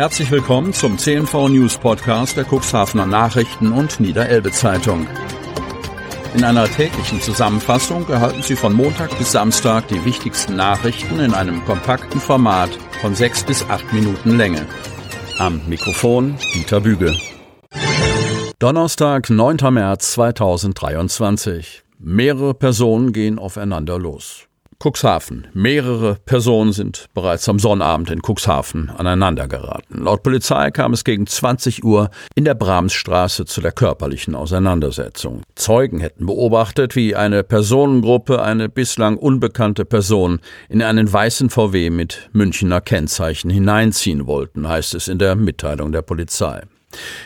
Herzlich willkommen zum CNV News Podcast der Cuxhavener Nachrichten und Niederelbe Zeitung. In einer täglichen Zusammenfassung erhalten Sie von Montag bis Samstag die wichtigsten Nachrichten in einem kompakten Format von sechs bis acht Minuten Länge. Am Mikrofon Dieter Büge. Donnerstag, 9. März 2023. Mehrere Personen gehen aufeinander los. Cuxhaven. Mehrere Personen sind bereits am Sonnabend in Cuxhaven aneinandergeraten. Laut Polizei kam es gegen 20 Uhr in der Brahmsstraße zu der körperlichen Auseinandersetzung. Zeugen hätten beobachtet, wie eine Personengruppe eine bislang unbekannte Person in einen weißen VW mit Münchner Kennzeichen hineinziehen wollten, heißt es in der Mitteilung der Polizei.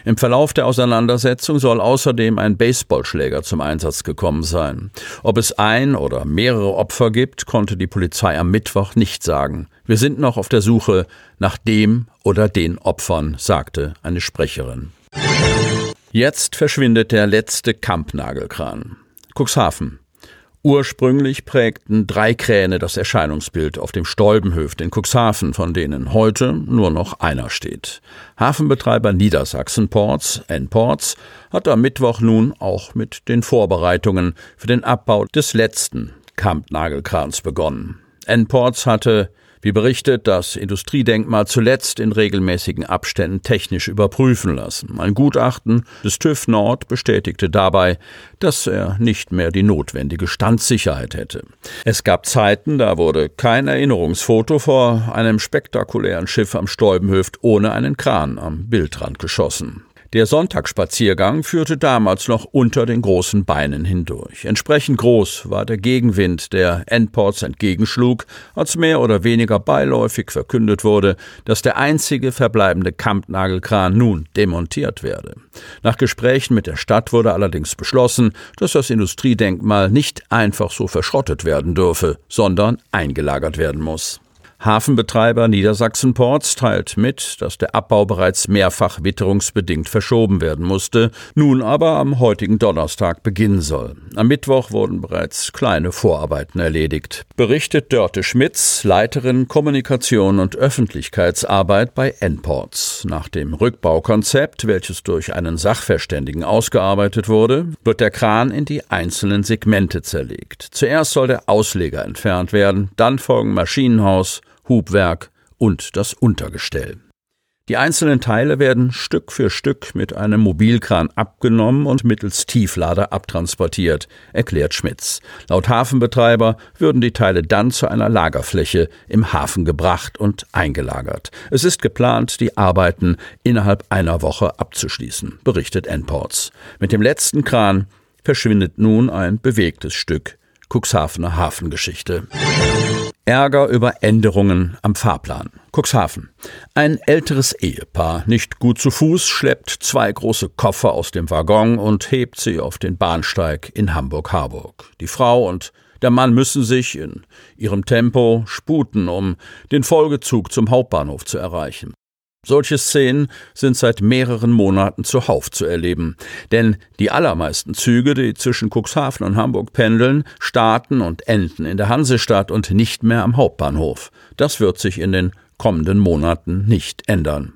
Im Verlauf der Auseinandersetzung soll außerdem ein Baseballschläger zum Einsatz gekommen sein. Ob es ein oder mehrere Opfer gibt, konnte die Polizei am Mittwoch nicht sagen. Wir sind noch auf der Suche nach dem oder den Opfern, sagte eine Sprecherin. Jetzt verschwindet der letzte Kampnagelkran. Cuxhaven. Ursprünglich prägten drei Kräne das Erscheinungsbild auf dem Stolbenhöft in Cuxhaven, von denen heute nur noch einer steht. Hafenbetreiber Niedersachsen Ports, N-Ports, hat am Mittwoch nun auch mit den Vorbereitungen für den Abbau des letzten Kampnagelkrans begonnen. N-Ports hatte wie berichtet, das Industriedenkmal zuletzt in regelmäßigen Abständen technisch überprüfen lassen. Ein Gutachten des TÜV Nord bestätigte dabei, dass er nicht mehr die notwendige Standsicherheit hätte. Es gab Zeiten, da wurde kein Erinnerungsfoto vor einem spektakulären Schiff am Stäubenhöft ohne einen Kran am Bildrand geschossen. Der Sonntagsspaziergang führte damals noch unter den großen Beinen hindurch. Entsprechend groß war der Gegenwind, der Endports entgegenschlug, als mehr oder weniger beiläufig verkündet wurde, dass der einzige verbleibende Kampnagelkran nun demontiert werde. Nach Gesprächen mit der Stadt wurde allerdings beschlossen, dass das Industriedenkmal nicht einfach so verschrottet werden dürfe, sondern eingelagert werden muss. Hafenbetreiber Niedersachsen Ports teilt mit, dass der Abbau bereits mehrfach witterungsbedingt verschoben werden musste, nun aber am heutigen Donnerstag beginnen soll. Am Mittwoch wurden bereits kleine Vorarbeiten erledigt. Berichtet Dörte Schmitz, Leiterin Kommunikation und Öffentlichkeitsarbeit bei N-Ports. Nach dem Rückbaukonzept, welches durch einen Sachverständigen ausgearbeitet wurde, wird der Kran in die einzelnen Segmente zerlegt. Zuerst soll der Ausleger entfernt werden, dann folgen Maschinenhaus, Hubwerk und das Untergestell. Die einzelnen Teile werden Stück für Stück mit einem Mobilkran abgenommen und mittels Tieflader abtransportiert, erklärt Schmitz. Laut Hafenbetreiber würden die Teile dann zu einer Lagerfläche im Hafen gebracht und eingelagert. Es ist geplant, die Arbeiten innerhalb einer Woche abzuschließen, berichtet Enports. Mit dem letzten Kran verschwindet nun ein bewegtes Stück Cuxhavener Hafengeschichte. Ärger über Änderungen am Fahrplan. Cuxhaven. Ein älteres Ehepaar, nicht gut zu Fuß, schleppt zwei große Koffer aus dem Waggon und hebt sie auf den Bahnsteig in Hamburg-Harburg. Die Frau und der Mann müssen sich in ihrem Tempo sputen, um den Folgezug zum Hauptbahnhof zu erreichen. Solche Szenen sind seit mehreren Monaten zuhauf zu erleben, denn die allermeisten Züge, die zwischen Cuxhaven und Hamburg pendeln, starten und enden in der Hansestadt und nicht mehr am Hauptbahnhof. Das wird sich in den kommenden Monaten nicht ändern.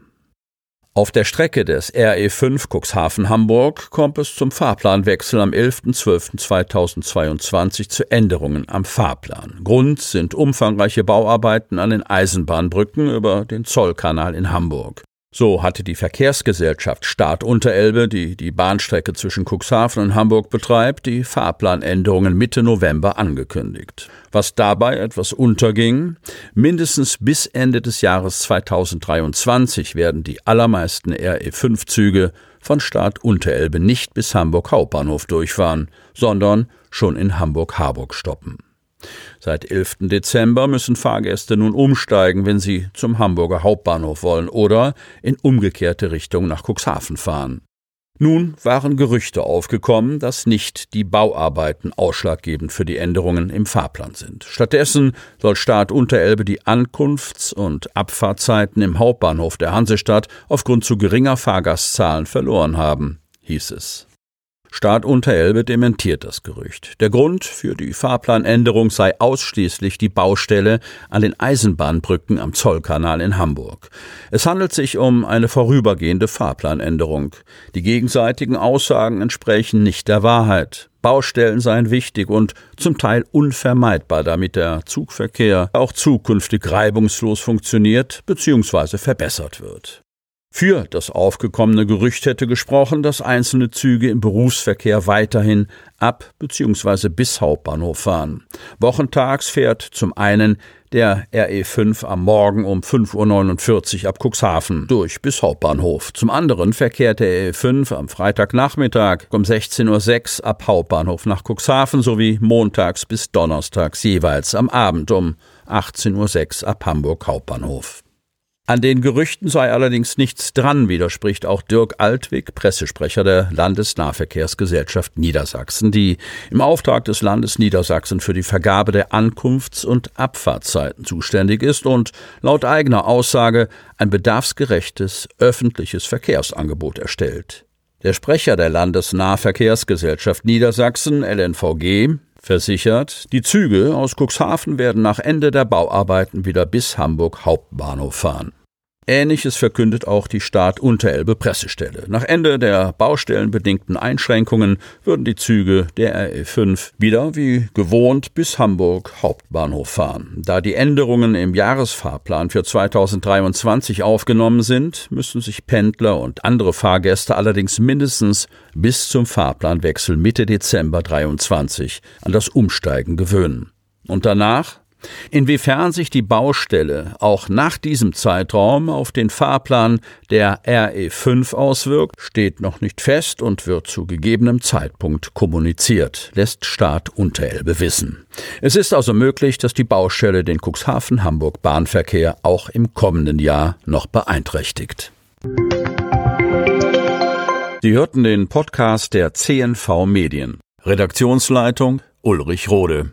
Auf der Strecke des RE5 Cuxhaven-Hamburg kommt es zum Fahrplanwechsel am 11.12.2022 zu Änderungen am Fahrplan. Grund sind umfangreiche Bauarbeiten an den Eisenbahnbrücken über den Zollkanal in Hamburg. So hatte die Verkehrsgesellschaft Staat Unterelbe, die die Bahnstrecke zwischen Cuxhaven und Hamburg betreibt, die Fahrplanänderungen Mitte November angekündigt. Was dabei etwas unterging, mindestens bis Ende des Jahres 2023 werden die allermeisten RE5-Züge von Staat Unterelbe nicht bis Hamburg Hauptbahnhof durchfahren, sondern schon in Hamburg-Harburg stoppen. Seit 11. Dezember müssen Fahrgäste nun umsteigen, wenn sie zum Hamburger Hauptbahnhof wollen oder in umgekehrte Richtung nach Cuxhaven fahren. Nun waren Gerüchte aufgekommen, dass nicht die Bauarbeiten ausschlaggebend für die Änderungen im Fahrplan sind. Stattdessen soll Staat Unterelbe die Ankunfts- und Abfahrtzeiten im Hauptbahnhof der Hansestadt aufgrund zu geringer Fahrgastzahlen verloren haben, hieß es. Staat Unterelbe dementiert das Gerücht. Der Grund für die Fahrplanänderung sei ausschließlich die Baustelle an den Eisenbahnbrücken am Zollkanal in Hamburg. Es handelt sich um eine vorübergehende Fahrplanänderung. Die gegenseitigen Aussagen entsprechen nicht der Wahrheit. Baustellen seien wichtig und zum Teil unvermeidbar, damit der Zugverkehr auch zukünftig reibungslos funktioniert bzw. verbessert wird. Für das aufgekommene Gerücht hätte gesprochen, dass einzelne Züge im Berufsverkehr weiterhin ab bzw. bis Hauptbahnhof fahren. Wochentags fährt zum einen der RE5 am Morgen um 5.49 Uhr ab Cuxhaven durch bis Hauptbahnhof. Zum anderen verkehrt der RE5 am Freitagnachmittag um 16.06 Uhr ab Hauptbahnhof nach Cuxhaven sowie montags bis donnerstags jeweils am Abend um 18.06 Uhr ab Hamburg Hauptbahnhof. An den Gerüchten sei allerdings nichts dran, widerspricht auch Dirk Altwig, Pressesprecher der Landesnahverkehrsgesellschaft Niedersachsen, die im Auftrag des Landes Niedersachsen für die Vergabe der Ankunfts- und Abfahrtszeiten zuständig ist und laut eigener Aussage ein bedarfsgerechtes öffentliches Verkehrsangebot erstellt. Der Sprecher der Landesnahverkehrsgesellschaft Niedersachsen, LNVG, versichert, die Züge aus Cuxhaven werden nach Ende der Bauarbeiten wieder bis Hamburg Hauptbahnhof fahren. Ähnliches verkündet auch die Staat Unterelbe Pressestelle. Nach Ende der baustellenbedingten Einschränkungen würden die Züge der RE5 wieder wie gewohnt bis Hamburg Hauptbahnhof fahren. Da die Änderungen im Jahresfahrplan für 2023 aufgenommen sind, müssen sich Pendler und andere Fahrgäste allerdings mindestens bis zum Fahrplanwechsel Mitte Dezember 23 an das Umsteigen gewöhnen. Und danach Inwiefern sich die Baustelle auch nach diesem Zeitraum auf den Fahrplan der RE5 auswirkt, steht noch nicht fest und wird zu gegebenem Zeitpunkt kommuniziert, lässt Staat Unterelbe wissen. Es ist also möglich, dass die Baustelle den Cuxhaven-Hamburg Bahnverkehr auch im kommenden Jahr noch beeinträchtigt. Sie hörten den Podcast der CNV Medien. Redaktionsleitung Ulrich Rode.